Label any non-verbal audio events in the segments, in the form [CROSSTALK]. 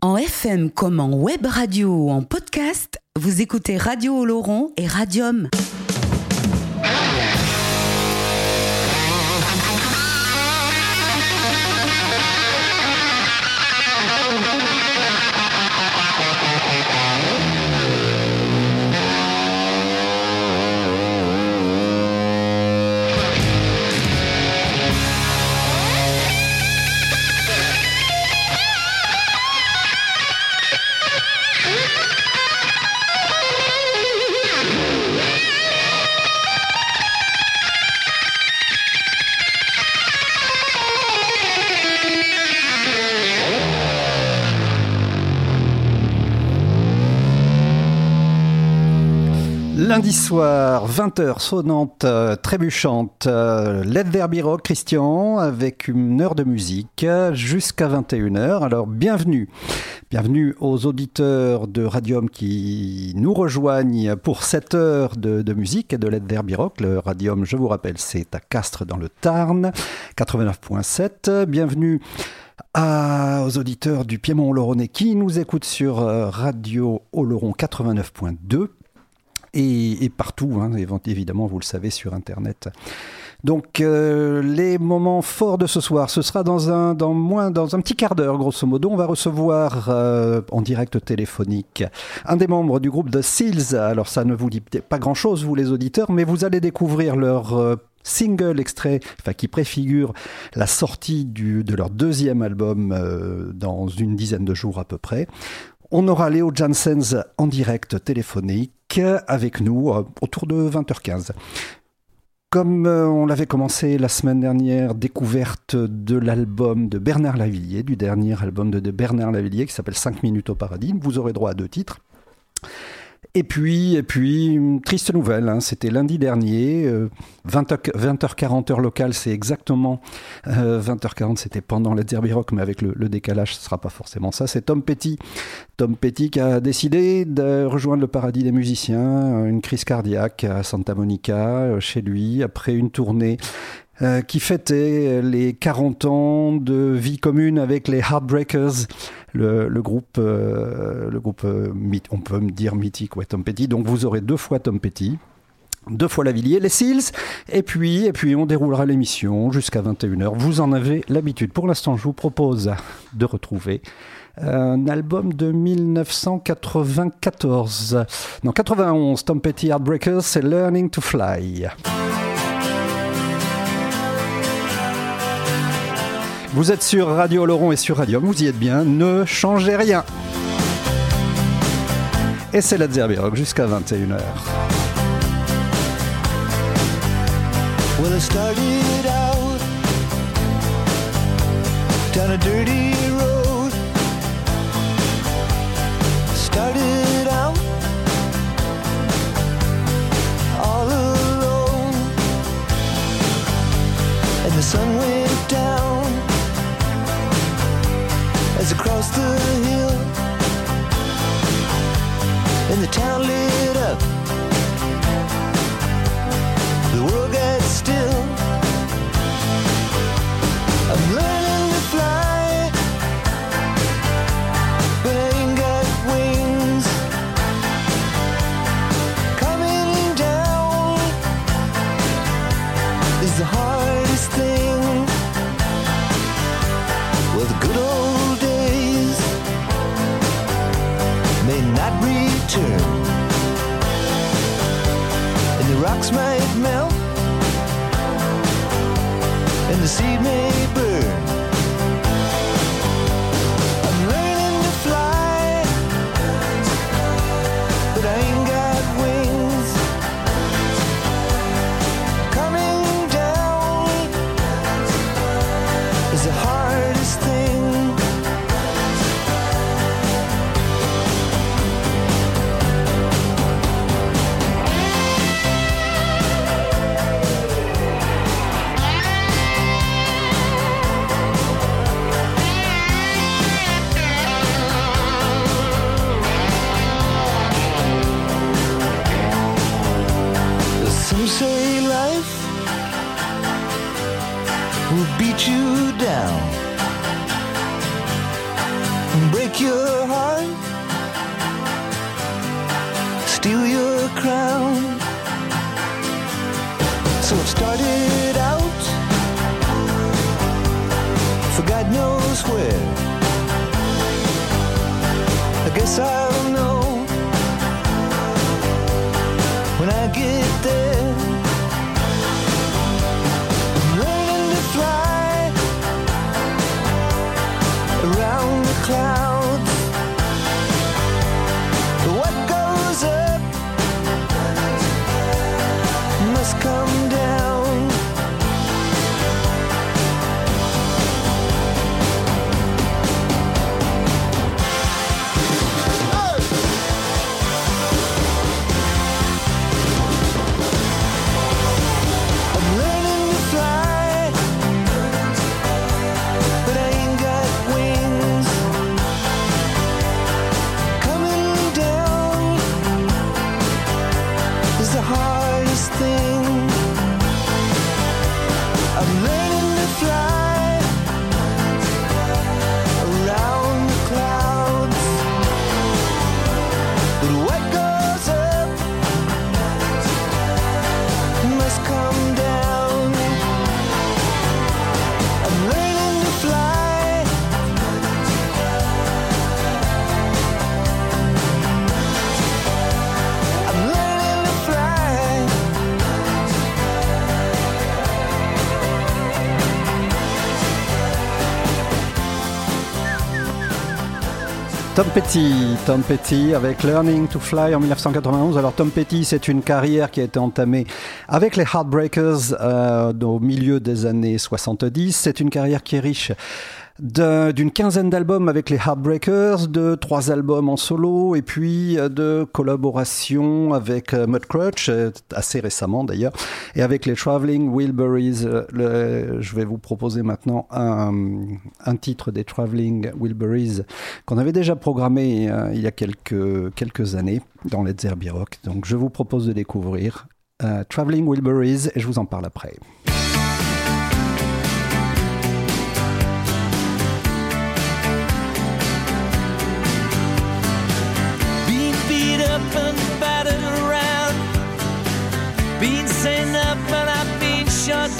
En FM comme en web radio ou en podcast, vous écoutez Radio Oloron et Radium. Lundi soir, 20h sonnante, euh, trébuchante, euh, Let Rock, Christian, avec une heure de musique jusqu'à 21h. Alors bienvenue, bienvenue aux auditeurs de Radium qui nous rejoignent pour cette heure de, musique et de Let There Be Rock. Le Radium, je vous rappelle, c'est à Castres dans le Tarn, 89.7. Bienvenue aux auditeurs du Piémont Oloronais qui nous écoutent sur euh, Radio Oloron 89.2 et, partout, hein, évidemment, vous le savez, sur Internet. Donc euh, les moments forts de ce soir, ce sera dans un, dans moins, dans un petit quart d'heure, grosso modo. On va recevoir euh, en direct téléphonique un des membres du groupe de Seals. Alors ça ne vous dit pas grand-chose, vous les auditeurs, mais vous allez découvrir leur... Euh, single extrait, enfin qui préfigure la sortie de leur deuxième album dans une dizaine de jours à peu près. On aura Léo Janssens en direct téléphonique avec nous euh, autour de 20h15. Comme euh, on l'avait commencé la semaine dernière, découverte de l'album de Bernard Lavillier, du dernier album de Bernard Lavillier qui s'appelle 5 minutes au paradis. Vous aurez droit à deux titres. Et puis, et puis, triste nouvelle, hein, c'était lundi dernier, 20, h 20h40 heure locale, c'est exactement 20h40, euh, c'était pendant la Derby Rock, mais avec le, décalage, ce ne sera pas forcément ça. C'est Tom Petty, Tom Petty qui a décidé de rejoindre le paradis des musiciens, une crise cardiaque à Santa Monica, euh, chez lui, après une tournée euh, qui fêtait les 40 ans de vie commune avec les Heartbreakers, le, groupe, euh, le groupe euh, on peut me dire mythique, ouais, Tom Petty. Donc vous aurez deux fois Tom Petty deux fois Lavillier, les Seals, et puis, et puis on déroulera l'émission jusqu'à 21h. Vous en avez l'habitude. Pour l'instant, je vous propose de retrouver un album de 1994. Non, 91, Tom Petty Heartbreakers, c'est Learning to Fly. Vous êtes sur Radio Laurent et sur Radium, vous y êtes bien, ne changez rien. Et c'est la Rock jusqu'à 21h. Well, I started out down a dirty road. Started out all alone, and the sun went down. Across the hill and the town lit up. The world got still. I'm learning Petty, Tom Petty avec Learning to Fly en 1991. Alors Tom Petty, c'est une carrière qui a été entamée avec les Heartbreakers euh, au milieu des années 70. C'est une carrière qui est riche d'une quinzaine d'albums avec les Heartbreakers, de trois albums en solo et puis euh, de collaborations avec euh, Mudcrutch, euh, assez récemment d'ailleurs, et avec les Traveling Wilburys. Je vais vous proposer maintenant un, titre des Traveling Wilburys qu'on avait déjà programmé il y a quelques, années dans les Zerbirock. Donc je vous propose de découvrir Traveling Wilburys et je vous en parle après. Been battered around, been sent up and I've been shot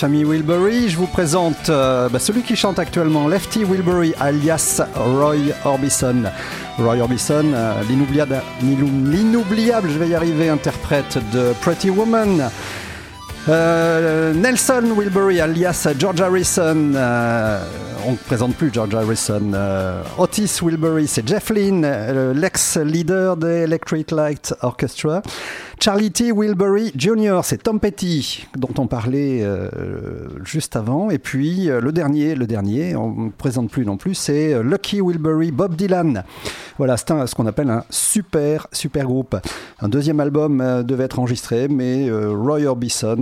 famille Wilbury, je vous présente euh, bah, celui qui chante actuellement, Lefty Wilbury, alias Roy Orbison. Roy Orbison, euh, l'inoubliable, je vais y arriver, interprète de Pretty Woman. Euh, Nelson Wilbury, alias George Harrison. on ne présente plus George Harrison. Otis Wilbury, c'est Jeff Lynne, l'ex-leader des Electric Light Orchestra. Charlie T. Wilbury Jr., c'est Tom Petty, dont on parlait euh, juste avant. Et puis euh, le dernier, le dernier, on ne présente plus non plus, c'est euh, Lucky Wilbury Bob Dylan. Voilà, c'est ce qu'on appelle un super, super groupe. Un deuxième album devait être enregistré, mais Roy Orbison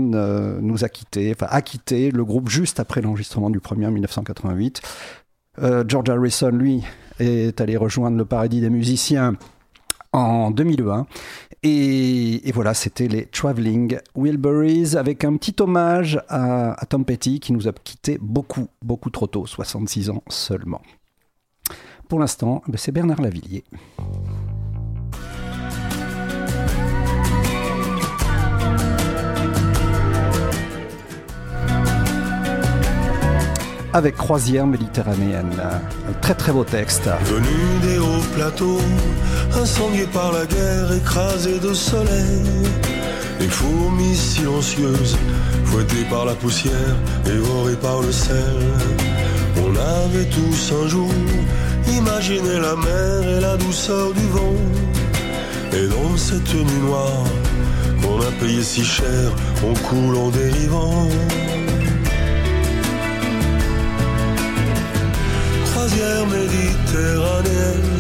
nous a quitté, enfin a quitté le groupe juste après l'enregistrement du premier en 1988. Euh, George Harrison, lui, est allé rejoindre le paradis des musiciens en 2001. Et, voilà, c'était les Traveling Wilburys avec un petit hommage à, Tom Petty qui nous a quitté beaucoup, beaucoup trop tôt, 66 ans seulement. Pour l'instant, ben, c'est Bernard Lavillier. Avec Croisière méditerranéenne. Un très très beau texte. Venu des hauts plateaux, incendié par la guerre, écrasé de soleil. Les fourmis silencieuses, fouettées par la poussière, dévorées par le sel. On avait tous un jour imaginé la mer et la douceur du vent. Et dans cette nuit noire, qu'on a payé si cher, on coule en dérivant. Croisière méditerranéenne,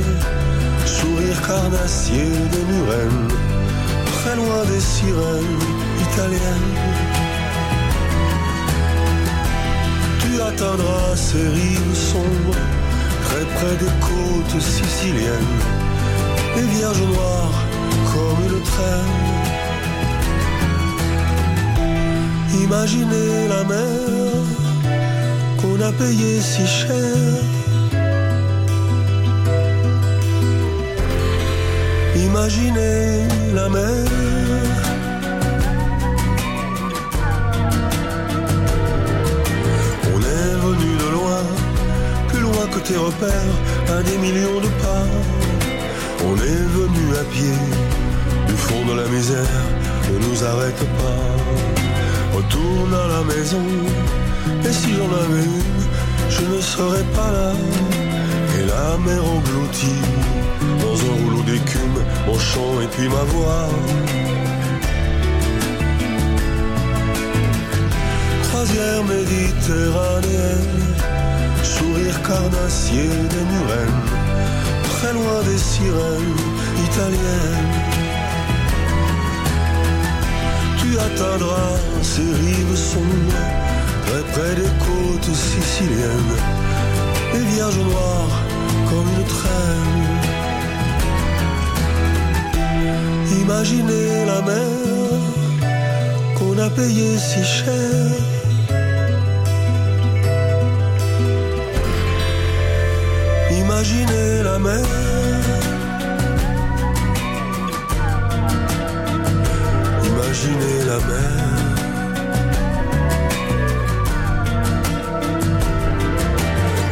sourire carnassier des murennes, très loin des sirènes italiennes. Tu atteindras ces rives sombres, très près des côtes siciliennes, les vierges noires comme une traîne. Imaginez la mer qu'on a payée si cher. Imaginez la mer. On est venu de loin, plus loin que tes repères, à des millions de pas. On est venu à pied du fond de la misère, ne nous arrête pas. Retourne à la maison, et si j'en avais une, je ne serais pas là. La mer engloutie dans un rouleau d'écume, mon chant et puis ma voix. Croisière méditerranéenne, sourire carnassier des murennes, très loin des sirènes italiennes. Tu atteindras ces rives sombres, très près des côtes siciliennes, les vierges noires comme une traîne. Imaginez la mer qu'on a payée si cher. Imaginez la mer. Imaginez la mer.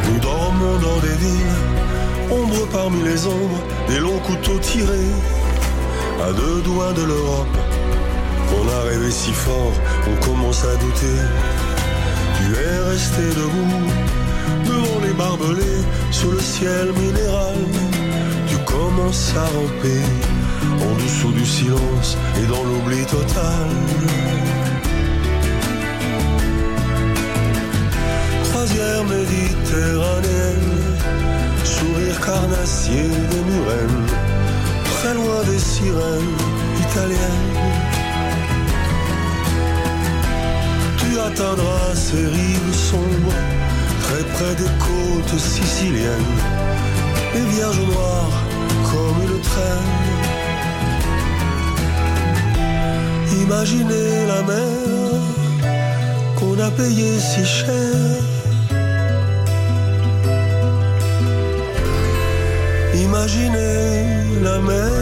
Nous dormons dans des villes, ombres parmi les ombres, des longs couteaux tirés, à deux doigts de l'Europe. On a rêvé si fort, on commence à douter. Tu es resté debout, devant les barbelés, sous le ciel minéral. Tu commences à ramper, en dessous du silence et dans l'oubli total. croisière méditerranéenne, sourire carnassier des murennes, très loin des sirènes italiennes. Tu atteindras ces rives sombres, très près des côtes siciliennes, les vierges noires comme une traîne. Imaginez la mer qu'on a payée si cher. imaginer la mer.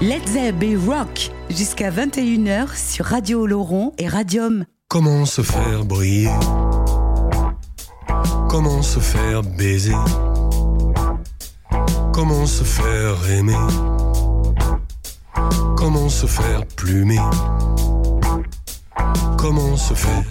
Let's Be Rock jusqu'à 21h sur Radio Laurent et Radium. Comment se faire briller? Comment se faire baiser? Comment se faire aimer? Comment se faire plumer? Comment se faire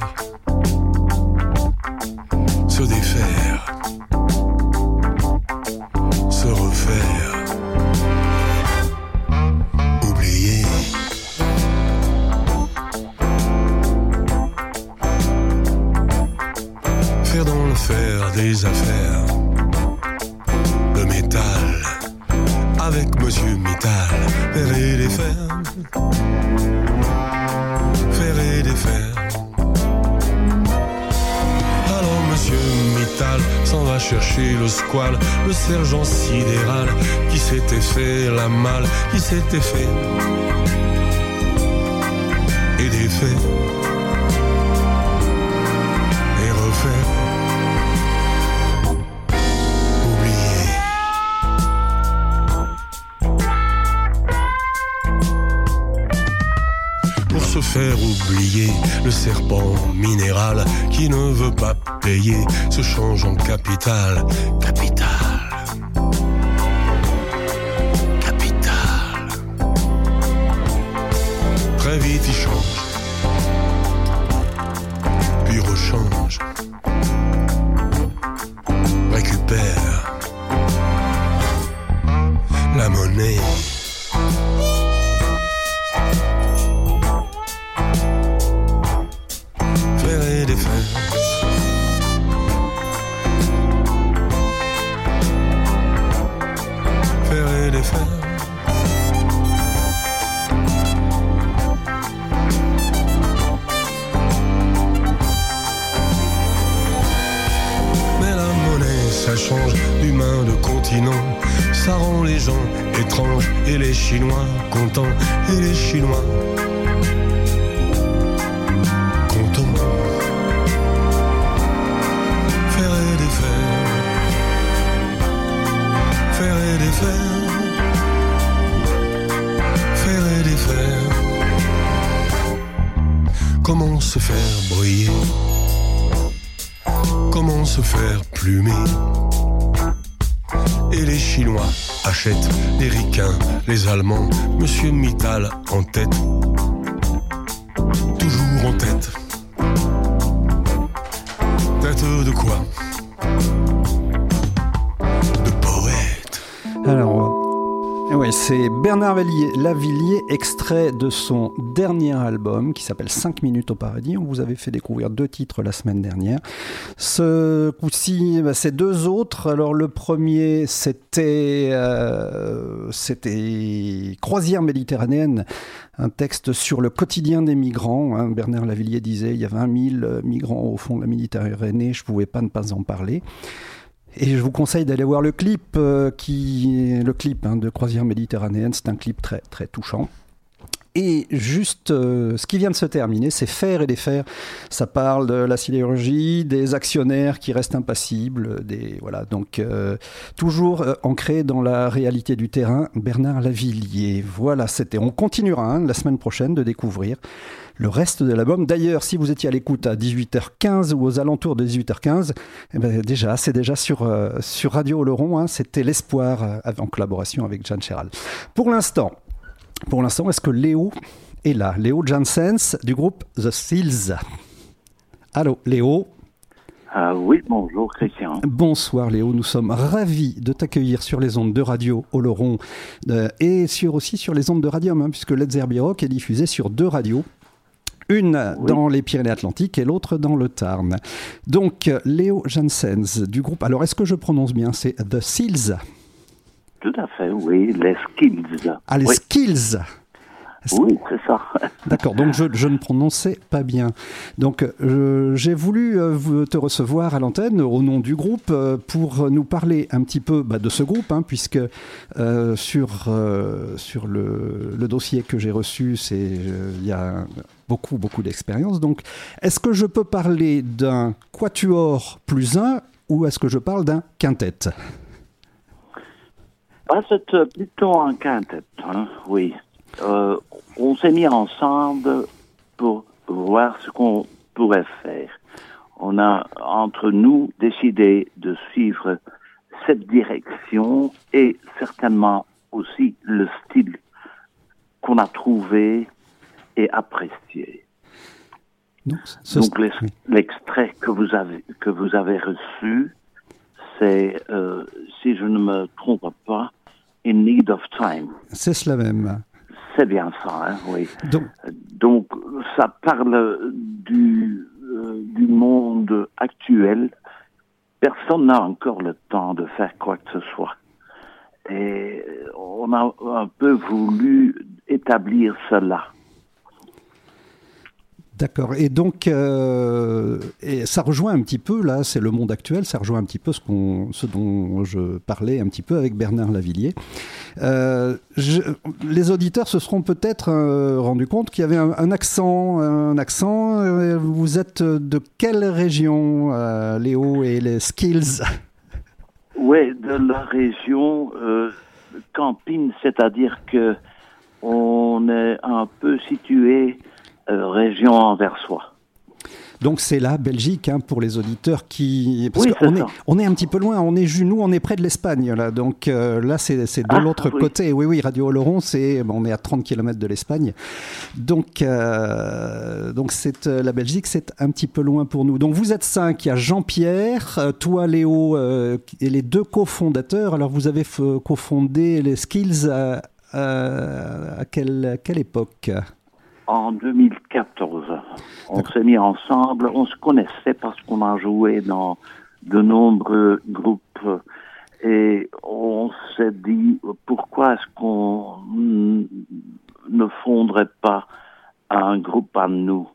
Le sergent sidéral Qui s'était fait la malle Qui s'était fait. Et défait oublier le serpent minéral qui ne veut pas payer se change en capital. Capital. Capital. Très vite il change. Les Bernard Lavillier, extrait de son dernier album qui s'appelle 5 minutes au paradis. On vous avait fait découvrir deux titres la semaine dernière. Ce coup-ci, bah, c'est deux autres. Alors, le premier, c'était euh, c'était Croisière méditerranéenne, un texte sur le quotidien des migrants. hein. Bernard Lavillier disait il y a 20 000 migrants au fond de la Méditerranée, je ne pouvais pas ne pas en parler. Et je vous conseille d'aller voir le clip, euh, qui, le clip hein, de Croisière méditerranéenne. C'est un clip très, très touchant. Et juste, euh, ce qui vient de se terminer, c'est Faire et défaire. Ça parle de la sidérurgie, des actionnaires qui restent impassibles, des voilà. Donc euh, toujours ancré dans la réalité du terrain. Bernard Lavillier. Voilà, c'était. On continuera hein, la semaine prochaine de découvrir le reste de l'album. D'ailleurs, si vous étiez à l'écoute à 18h15 ou aux alentours de 18h15, eh ben déjà, c'est déjà sur, euh, sur Radio Oloron. Hein, C'était l'espoir euh, en collaboration avec Jeanne Chéral. Pour l'instant, pour l'instant, est-ce que Léo est là? Léo Janssens du groupe The Seals. Allô, Léo? Ah oui, bonjour Christian. Bonsoir Léo, nous sommes ravis de t'accueillir sur les ondes de radio Oloron euh, et sur, aussi sur les ondes de Radium, hein, puisque Let's Rock est diffusé sur deux radios. Une Oui. dans les Pyrénées-Atlantiques et l'autre dans le Tarn. Donc, Léo Janssens du groupe. Alors, est-ce que je prononce bien C'est The Seals? Tout à fait, oui, les skills. Ah, les oui, Skills. oui c'est ça. [LAUGHS] D'accord, donc je, je ne prononçais pas bien. Donc euh, j'ai voulu euh, te recevoir à l'antenne au nom du groupe euh, pour nous parler un petit peu bah, de ce groupe, hein, puisque sur, sur le, le dossier que j'ai reçu, c'est il y a beaucoup, beaucoup d'expérience. Donc est-ce que je peux parler d'un quatuor plus un ou est-ce que je parle d'un quintet? C'est euh, plutôt un quintet, hein, oui. euh, on s'est mis ensemble pour voir ce qu'on pourrait faire. On a entre nous décidé de suivre cette direction et certainement aussi le style qu'on a trouvé et apprécié. Donc, ce- l'extrait que vous avez que vous avez reçu, c'est euh, si je ne me trompe pas, In Need of Time. c'est cela même. C'est bien ça, hein, oui. Donc, Donc ça parle du euh, du monde actuel. Personne n'a encore le temps de faire quoi que ce soit. Et on a un peu voulu établir cela. D'accord. Et donc, euh, ça rejoint un petit peu, là, c'est le monde actuel, ça rejoint un petit peu ce, dont je parlais un petit peu avec Bernard Lavillier. Euh, les auditeurs se seront peut-être euh, rendus compte qu'il y avait un, un accent. Un accent. Vous êtes de quelle région, euh, Léo et les skills? Oui, de la région Campine, c'est-à-dire que on est un peu situé région anversois. Donc c'est la Belgique hein, pour les auditeurs qui parce Oui, qu'on est on est un petit peu loin, on est nous on est près de l'Espagne là. Donc euh, là c'est de Ah, l'autre oui. côté. Oui oui, Radio Oloron, c'est on est à 30 km de l'Espagne. Donc euh, donc c'est euh, la Belgique, c'est un petit peu loin pour nous. Donc vous êtes cinq, il y a Jean-Pierre, euh, toi Léo euh, et les deux cofondateurs. Alors vous avez cofondé les Skills à, à- à quelle, à quelle époque? En 2014, on s'est mis ensemble. On se connaissait parce qu'on a joué dans de nombreux groupes et on s'est dit pourquoi est-ce qu'on ne fondrait pas un groupe à nous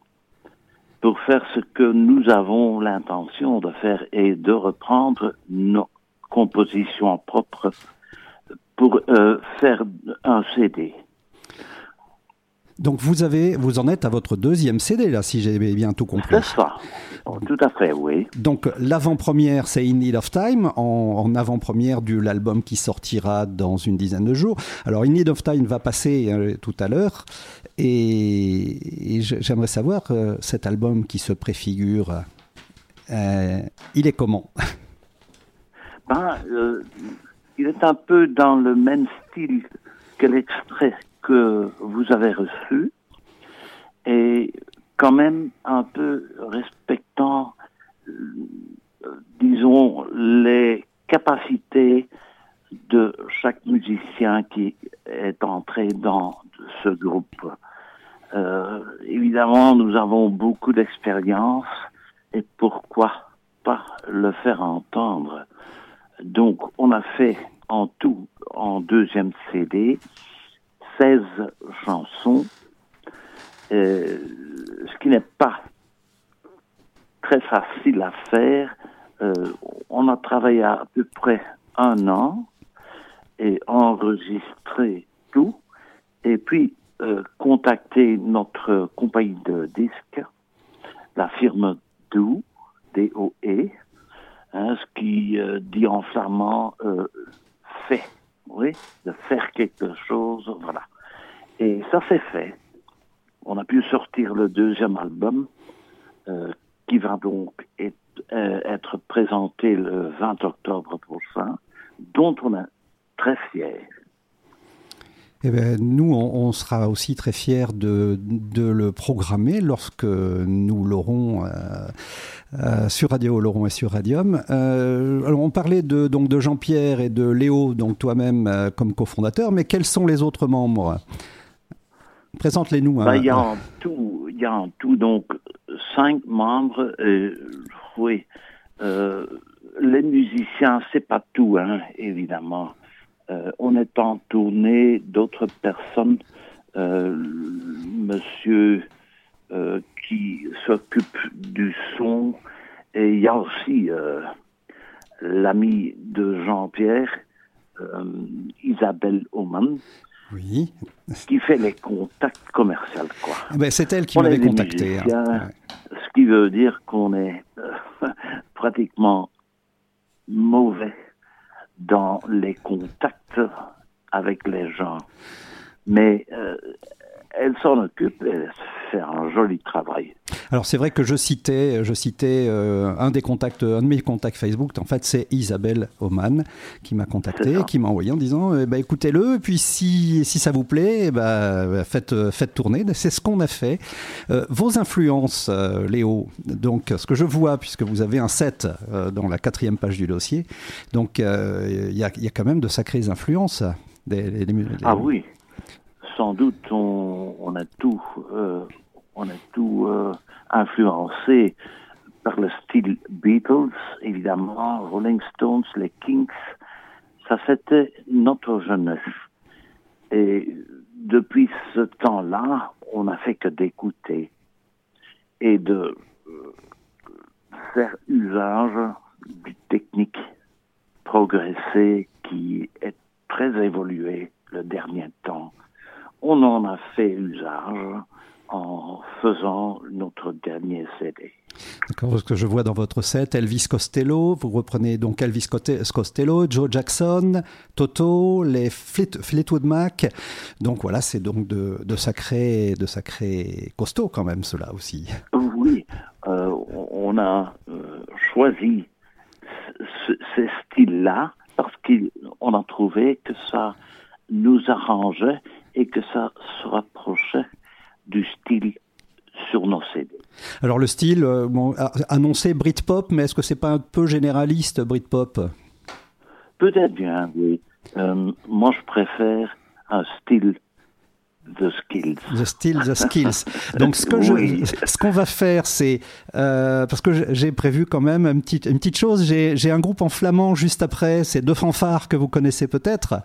pour faire ce que nous avons l'intention de faire et de reprendre nos compositions propres pour euh, faire un CD. Donc vous avez vous en êtes à votre deuxième CD là si j'ai bien tout compris. C'est ça. Oh, Tout à fait, oui. Donc l'avant-première, c'est In Need of Time, en, en avant-première de l'album qui sortira dans une dizaine de jours. Alors In Need of Time va passer euh, tout à l'heure, et, j'aimerais savoir, euh, cet album qui se préfigure, euh, il est comment? Ben, il est un peu dans le même style que l'extrait que vous avez reçu et quand même un peu respectant, disons, les capacités de chaque musicien qui est entré dans ce groupe. Euh, évidemment, nous avons beaucoup d'expérience et pourquoi pas le faire entendre. Donc, on a fait en tout, en deuxième CD, 16 chansons, euh, ce qui n'est pas très facile à faire. Euh, on a travaillé à, peu près un an et enregistré tout, et puis euh, contacté notre compagnie de disques, la firme DOE, D-O-E, hein, ce qui euh, dit en flamand fait, oui, de faire quelque chose, voilà. Et ça s'est fait. On a pu sortir le deuxième album, euh, qui va donc être, euh, présenté le 20 octobre prochain, dont on est très fiers. Eh ben, nous, on, sera aussi très fiers de, le programmer lorsque nous l'aurons euh, sur Radio Laurent et sur Radium. Alors, on parlait de, donc, de Jean-Pierre et de Léo, donc toi-même comme cofondateur, mais quels sont les autres membres? Présente-les-nous. hein. Ben, il y a en tout, y a tout donc cinq membres. euh, oui, euh, les musiciens, c'est pas tout, hein, évidemment. Euh, on est en tournée d'autres personnes. Monsieur qui s'occupe du son et il y a aussi l'ami de Jean-Pierre, Isabelle Oman, Oui. qui fait les contacts commerciaux, quoi. Eh ben, c'est elle qui m'avait contacté. hein. Ce qui veut dire qu'on est euh, [LAUGHS] pratiquement mauvais dans les contacts avec les gens. Mais euh, elle s'en occupe et elle fait un joli travail. Alors c'est vrai que je citais, je citais euh, un des contacts, un de mes contacts Facebook. En fait, c'est Isabelle Oman qui m'a contacté, qui m'a envoyé en disant, eh ben, écoutez-le, et puis si, si ça vous plaît, eh ben, faites, faites tourner. C'est ce qu'on a fait. Euh, vos influences, euh, Léo. Donc, ce que je vois, puisque vous avez un set dans la quatrième page du dossier, donc il y, a, il y a quand même de sacrées influences. Des- Ah oui, sans doute on, a tout, euh, on a tout euh, influencé par le style Beatles, évidemment, Rolling Stones, les Kings. Ça c'était notre jeunesse. Et depuis ce temps-là, on n'a fait que d'écouter et de euh, faire usage du technique progressé qui est très évolué le dernier temps. On en a fait usage en faisant notre dernier CD. D'accord, ce que je vois dans votre set, Elvis Costello, vous reprenez donc Elvis Costello, Joe Jackson, Toto, les Fleet- Fleetwood Mac. Donc voilà, c'est donc de, de sacrés de sacrés costauds quand même, cela aussi. Oui, euh, on a euh, choisi ce- ces styles-là parce qu'on a trouvé que ça nous arrangeait et que ça se rapprochait du style sur nos CD. Alors le style, euh, bon, annoncé Britpop, mais est-ce que c'est pas un peu généraliste Britpop? Peut-être bien, oui. Euh, moi, je préfère un style The Skills. The Skills. [LAUGHS] Donc ce que Oui. je, ce qu'on va faire, c'est euh, parce que j'ai- prévu quand même une petite, une petite chose. J'ai un groupe en flamand juste après. C'est deux fanfares que vous connaissez peut-être.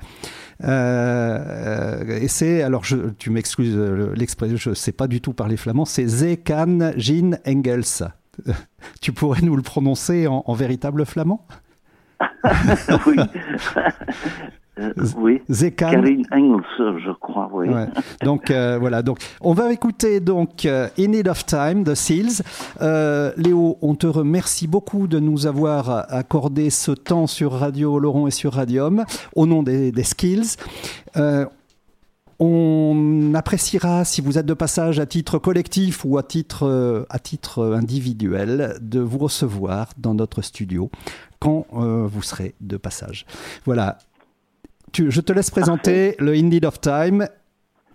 Euh, et c'est alors je, tu m'excuses l'expression, je sais pas du tout parler flamand. C'est Ze kan Jean Engels. [LAUGHS] Tu pourrais nous le prononcer en, en véritable flamand? [LAUGHS] Oui. Euh, oui. Ze kan Karine Engels, je crois, oui. Ouais. [LAUGHS] Donc euh, voilà, donc on va écouter donc euh, In Need of Time de Seals. Léo, on te remercie beaucoup de nous avoir accordé ce temps sur Radio Laurent et sur Radium au nom des, des Skills. On appréciera si vous êtes de passage à titre collectif ou à titre, à titre individuel de vous recevoir dans notre studio quand vous serez de passage. Voilà. Tu- je te laisse présenter le In Need of Time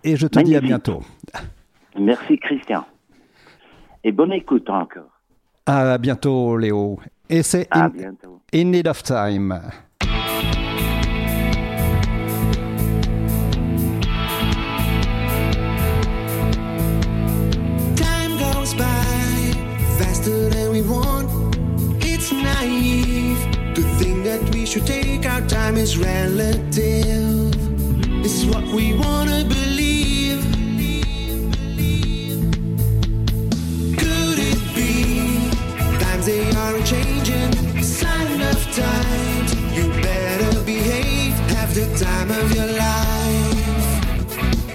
et je te dis à bientôt. Merci, Christian. Et bonne écoute encore. À bientôt, Léo. Et c'est In, Need of Time. Time goes by faster than we want. It's naive to think that we should take time is relative. It's what we wanna believe. Could it be times they are changing? Sign of times. You better behave. Have the time of your life.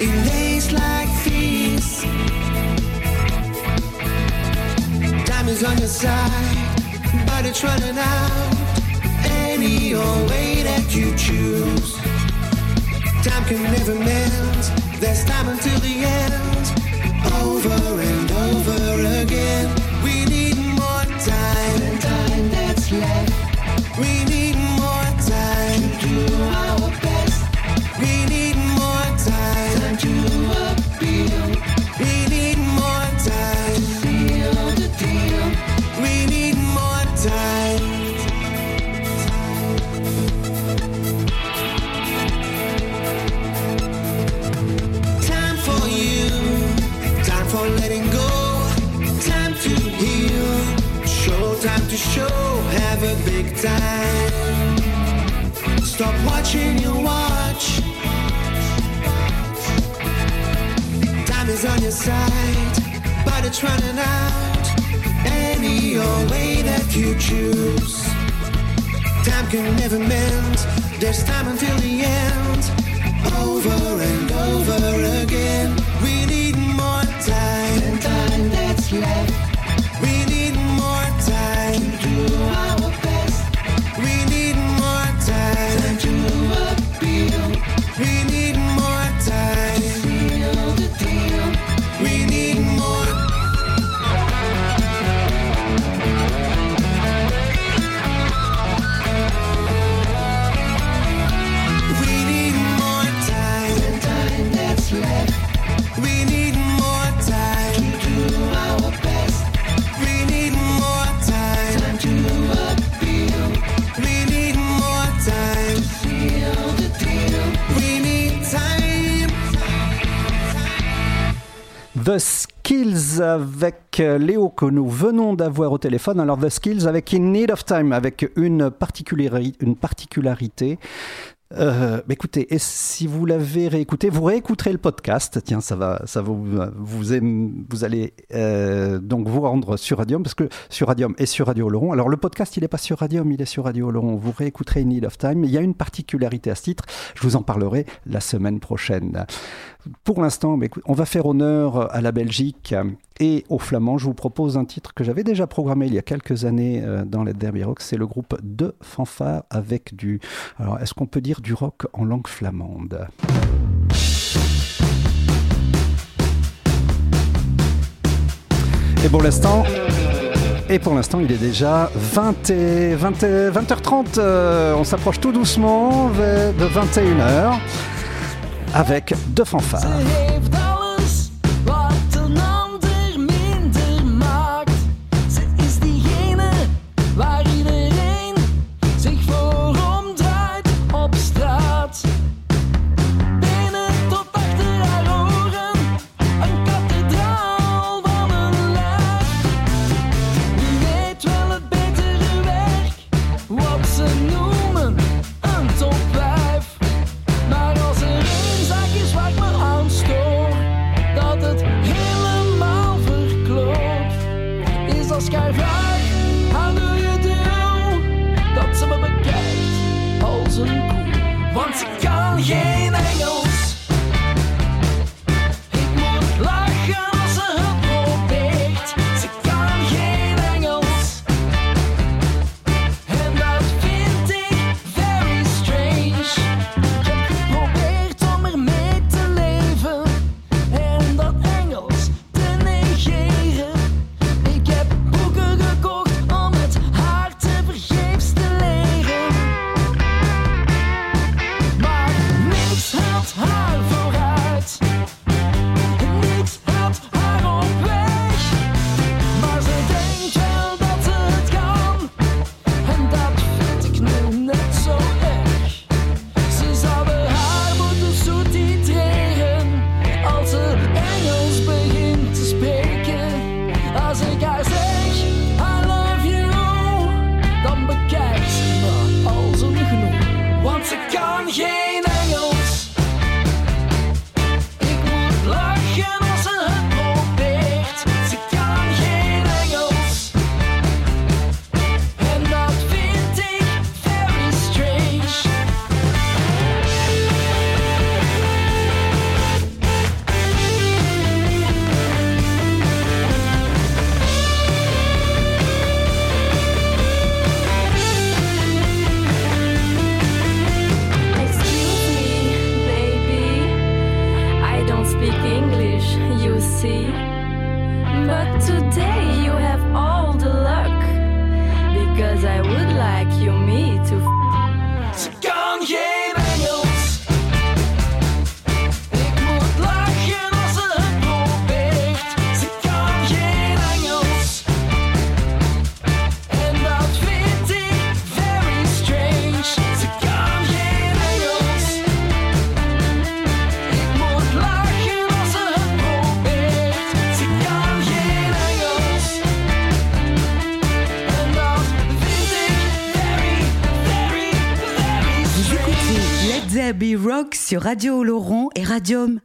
In days like these. Time is on your side, but it's running out. Any old way that you choose. Time can never mend. There's time until the end. Over and over again. Watching your watch. Time is on your side, but it's running out. Any old way that you choose. Time can never mend. There's time until the end. Over and over again. avec euh, Léo que nous venons d'avoir au téléphone. Alors, The Skills avec In Need of Time, avec une, particularité. Euh, écoutez, et si vous l'avez réécouté, vous réécouterez le podcast. Tiens, ça va, ça vous, vous, vous allez euh, donc vous rendre sur Radium parce que sur Radium et sur Radio Laurent. Alors le podcast, il n'est pas sur Radium, il est sur Radio Laurent. Vous réécouterez In Need of Time. Il y a une particularité à ce titre. Je vous en parlerai la semaine prochaine pour l'instant, on va faire honneur à la Belgique et aux Flamands. Je vous propose un titre que j'avais déjà programmé il y a quelques années euh, dans les Derby Rock. C'est le groupe De Fanfare avec du. Alors, est-ce qu'on peut dire du rock en langue flamande? Et pour l'instant. Et pour l'instant, il est déjà 20 et 20h30. Euh, on s'approche tout doucement de 21h avec deux fanfares. sur Radio Oloron et Radium.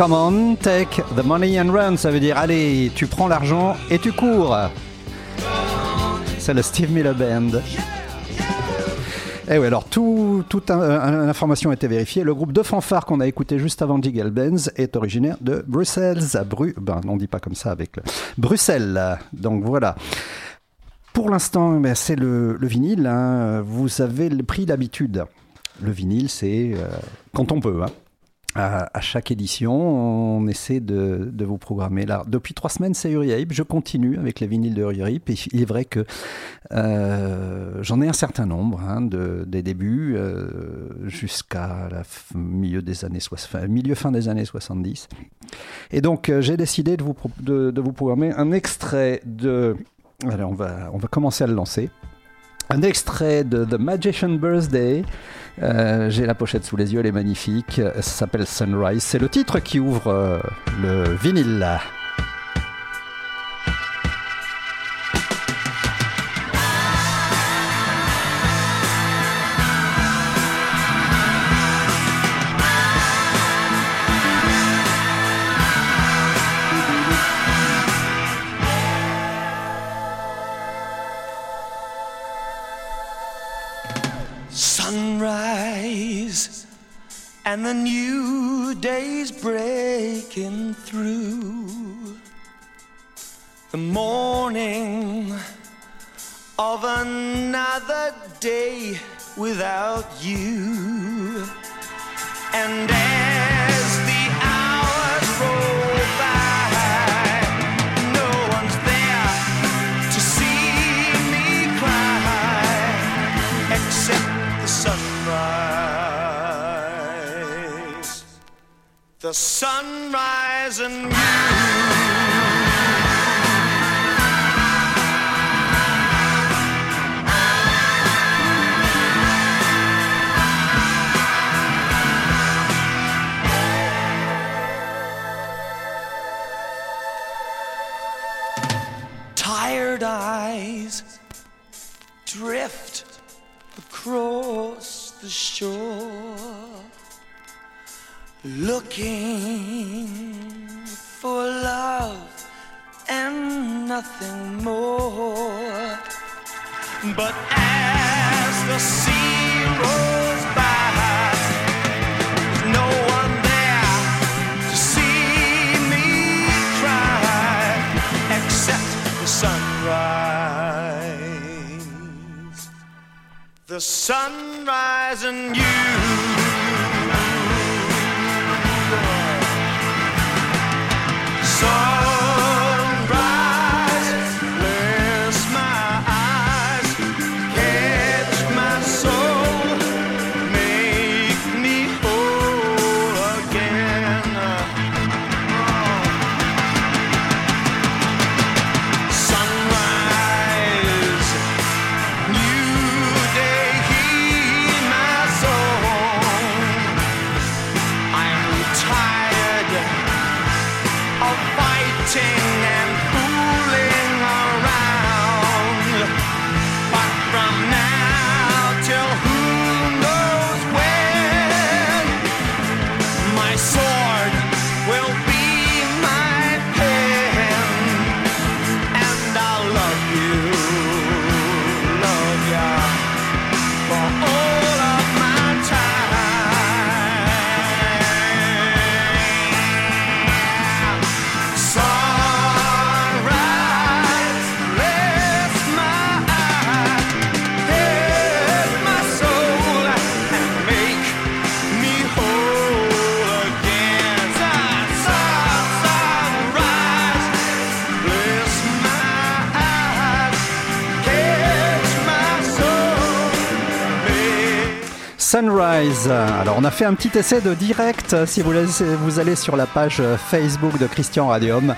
Come on, take the money and run. Ça veut dire, allez, tu prends l'argent et tu cours. C'est le Steve Miller Band. Eh oui, alors tout, toute l'information a été vérifiée. Le groupe de fanfare qu'on a écouté juste avant Jiggle Benz est originaire de Bruxelles. À Bru ben, on dit pas comme ça avec le Bruxelles. Donc voilà. Pour l'instant, ben, c'est le, le vinyle. hein. Vous avez pris l'habitude. Le vinyle, c'est euh, quand on peut. hein. À, chaque édition, on essaie de, vous programmer. Depuis trois semaines, c'est Uriape. Je continue avec les vinyles de Uriape. Et il est vrai que euh, j'en ai un certain nombre, hein, de, des débuts euh, jusqu'à la milieu des années fin- milieu fin des années 70. Et donc, euh, j'ai décidé de vous, de, vous programmer un extrait de. On va, on va commencer à le lancer. Un extrait de The Magician Birthday. Euh, J'ai la pochette sous les yeux, elle est magnifique. Ça s'appelle Sunrise. C'est le titre qui ouvre euh, le vinyle. And the new day's breaking through. The morning of another day without you. And The sunrise and looking for love and nothing more. But as the sea rolls by, there's no one there to see me cry except the sunrise the sunrise and you. Sunrise, Sunrise. Alors on a fait un petit essai de direct. Si vous, vous allez sur la page Facebook de Christian Radium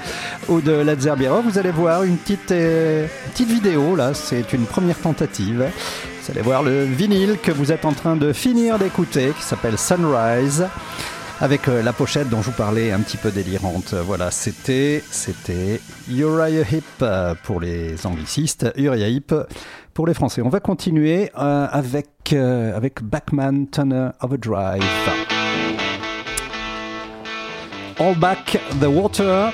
ou de Zeppelin, vous allez voir une petite, euh, petite vidéo. Là, c'est une première tentative. Vous allez voir le vinyle que vous êtes en train de finir d'écouter, qui s'appelle Sunrise. Avec euh, la pochette dont je vous parlais un petit peu délirante. Voilà, c'était c'était Uriah Heep euh, pour les anglicistes, Uriah Heep pour les français. On va continuer euh, avec avec Backman Turner Overdrive. All Back the Water.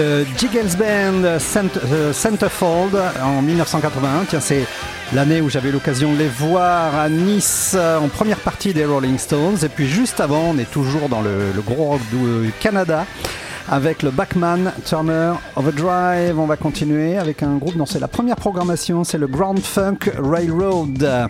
Le Jiggles Band euh, Centerfold en 1981. Tiens, c'est l'année où j'avais l'occasion de les voir à Nice euh, en première partie des Rolling Stones. Et puis juste avant, on est toujours dans le, gros rock du Canada avec le Bachman Turner Overdrive. On va continuer avec un groupe dont c'est la première programmation, c'est le Grand Funk Railroad.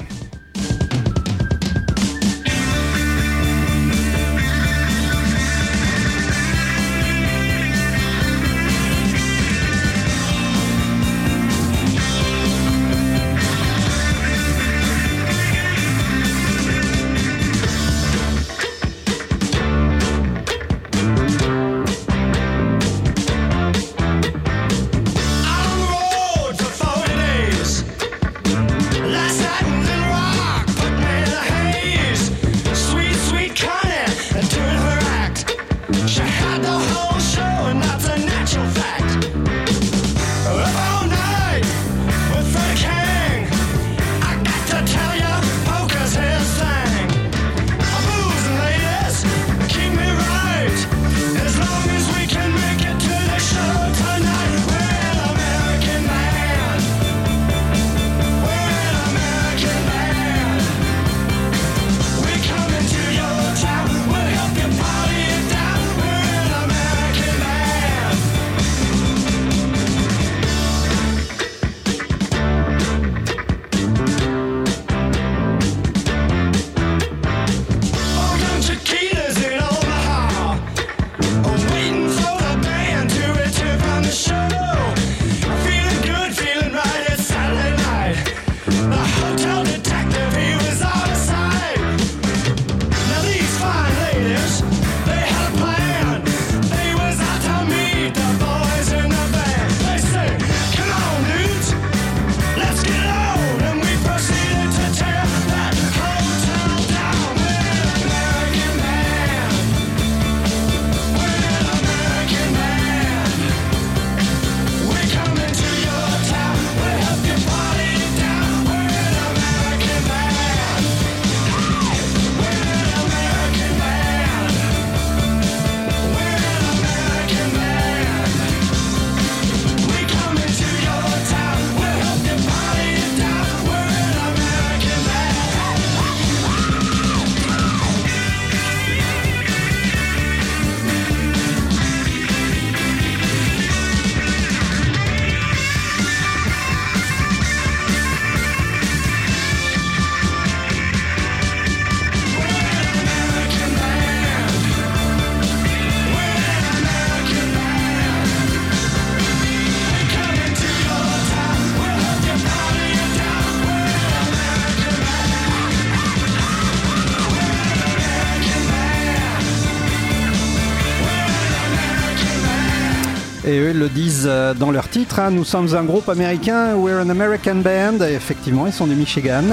Le disent euh, dans leur titre, hein, nous sommes un groupe américain, we're an American band. Et effectivement, ils sont du Michigan.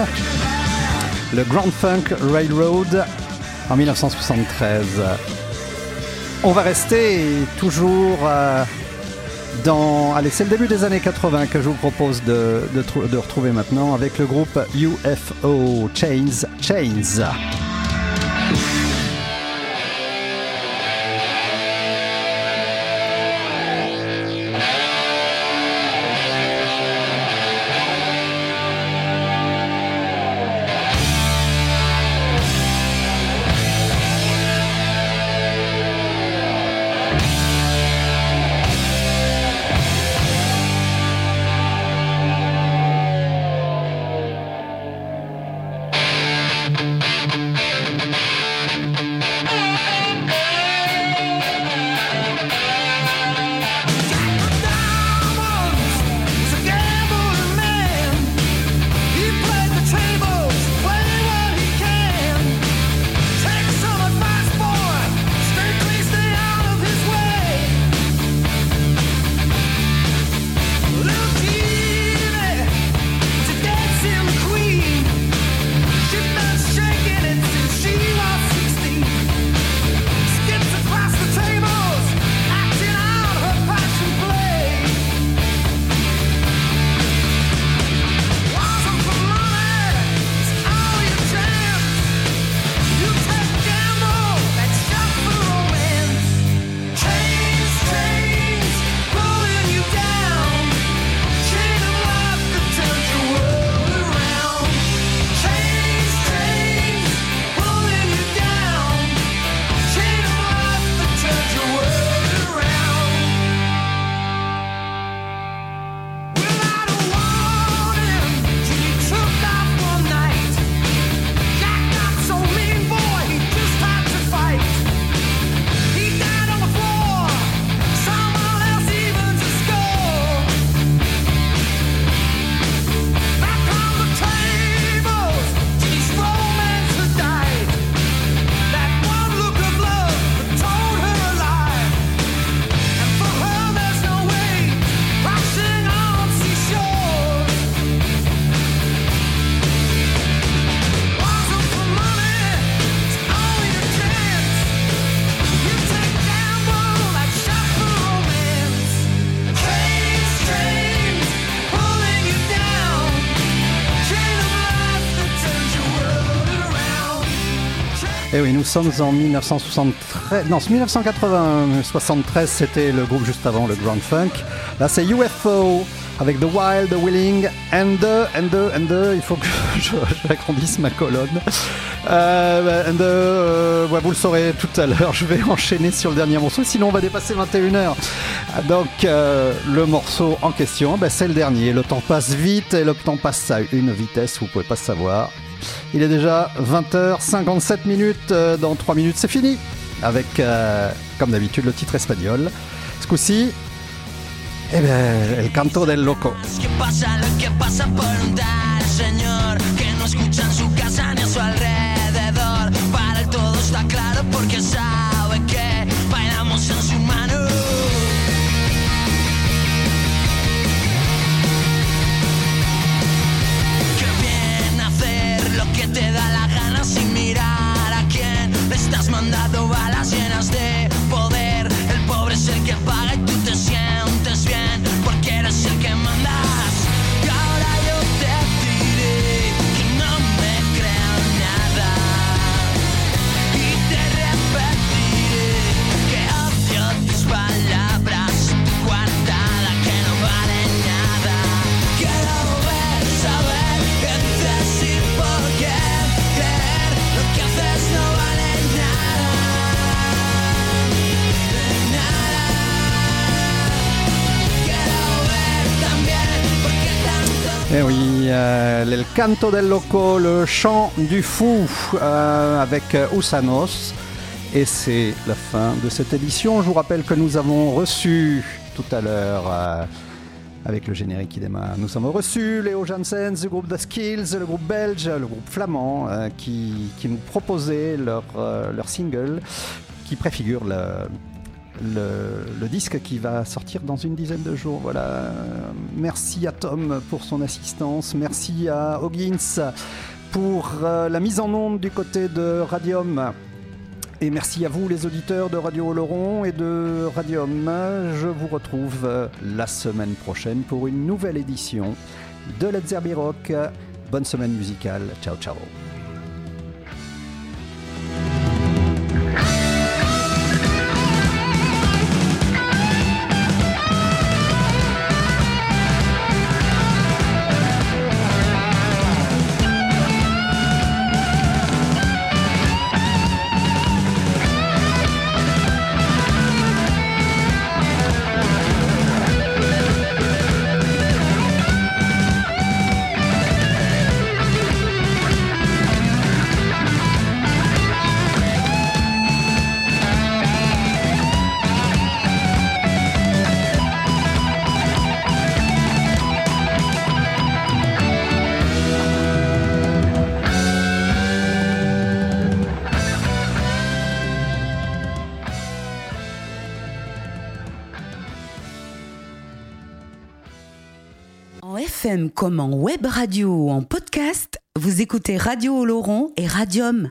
Le Grand Funk Railroad en 1973. On va rester toujours euh, dans... Allez, c'est le début des années 80 que je vous propose de, de retrouver maintenant avec le groupe UFO Chains Chains. Et oui, nous sommes en 1973. Non, 1980. 73, c'était le groupe juste avant, le Grand Funk. Là, c'est UFO avec The Wild, The Willing, and the, and the, and the. Il faut que [LAUGHS] j'agrandisse ma colonne. Euh, and euh, vous le saurez tout à l'heure. Je vais enchaîner sur le dernier morceau, sinon on va dépasser 21h. Donc, euh, le morceau en question, ben, c'est le dernier. Le temps passe vite et le temps passe à une vitesse, vous pouvez pas savoir. Il est déjà 20h57 minutes. euh, Dans 3 minutes, c'est fini. Avec, euh, comme d'habitude, le titre espagnol. Ce coup-ci, eh ben, El Canto del Loco. Te has mandado balas llenas de Eh oui, euh, El Canto del Loco, le chant du fou, euh, avec euh, Usanos. Et c'est la fin de cette édition. Je vous rappelle que nous avons reçu tout à l'heure, euh, avec le générique qui démarre, nous avons reçu Léo Janssens du groupe The Skills, le groupe belge, le groupe flamand, qui, qui nous proposait leur, leur single qui préfigure le, le, disque qui va sortir dans une dizaine de jours. Voilà. Merci à Tom pour son assistance. Merci à Hoggins pour euh, la mise en onde du côté de Radium. Et merci à vous les auditeurs de Radio Oloron et de Radium. Je vous retrouve euh, la semaine prochaine pour une nouvelle édition de Let's Rock. Bonne semaine musicale. Ciao ciao. Comme en web radio ou en podcast, vous écoutez Radio Oloron et Radium.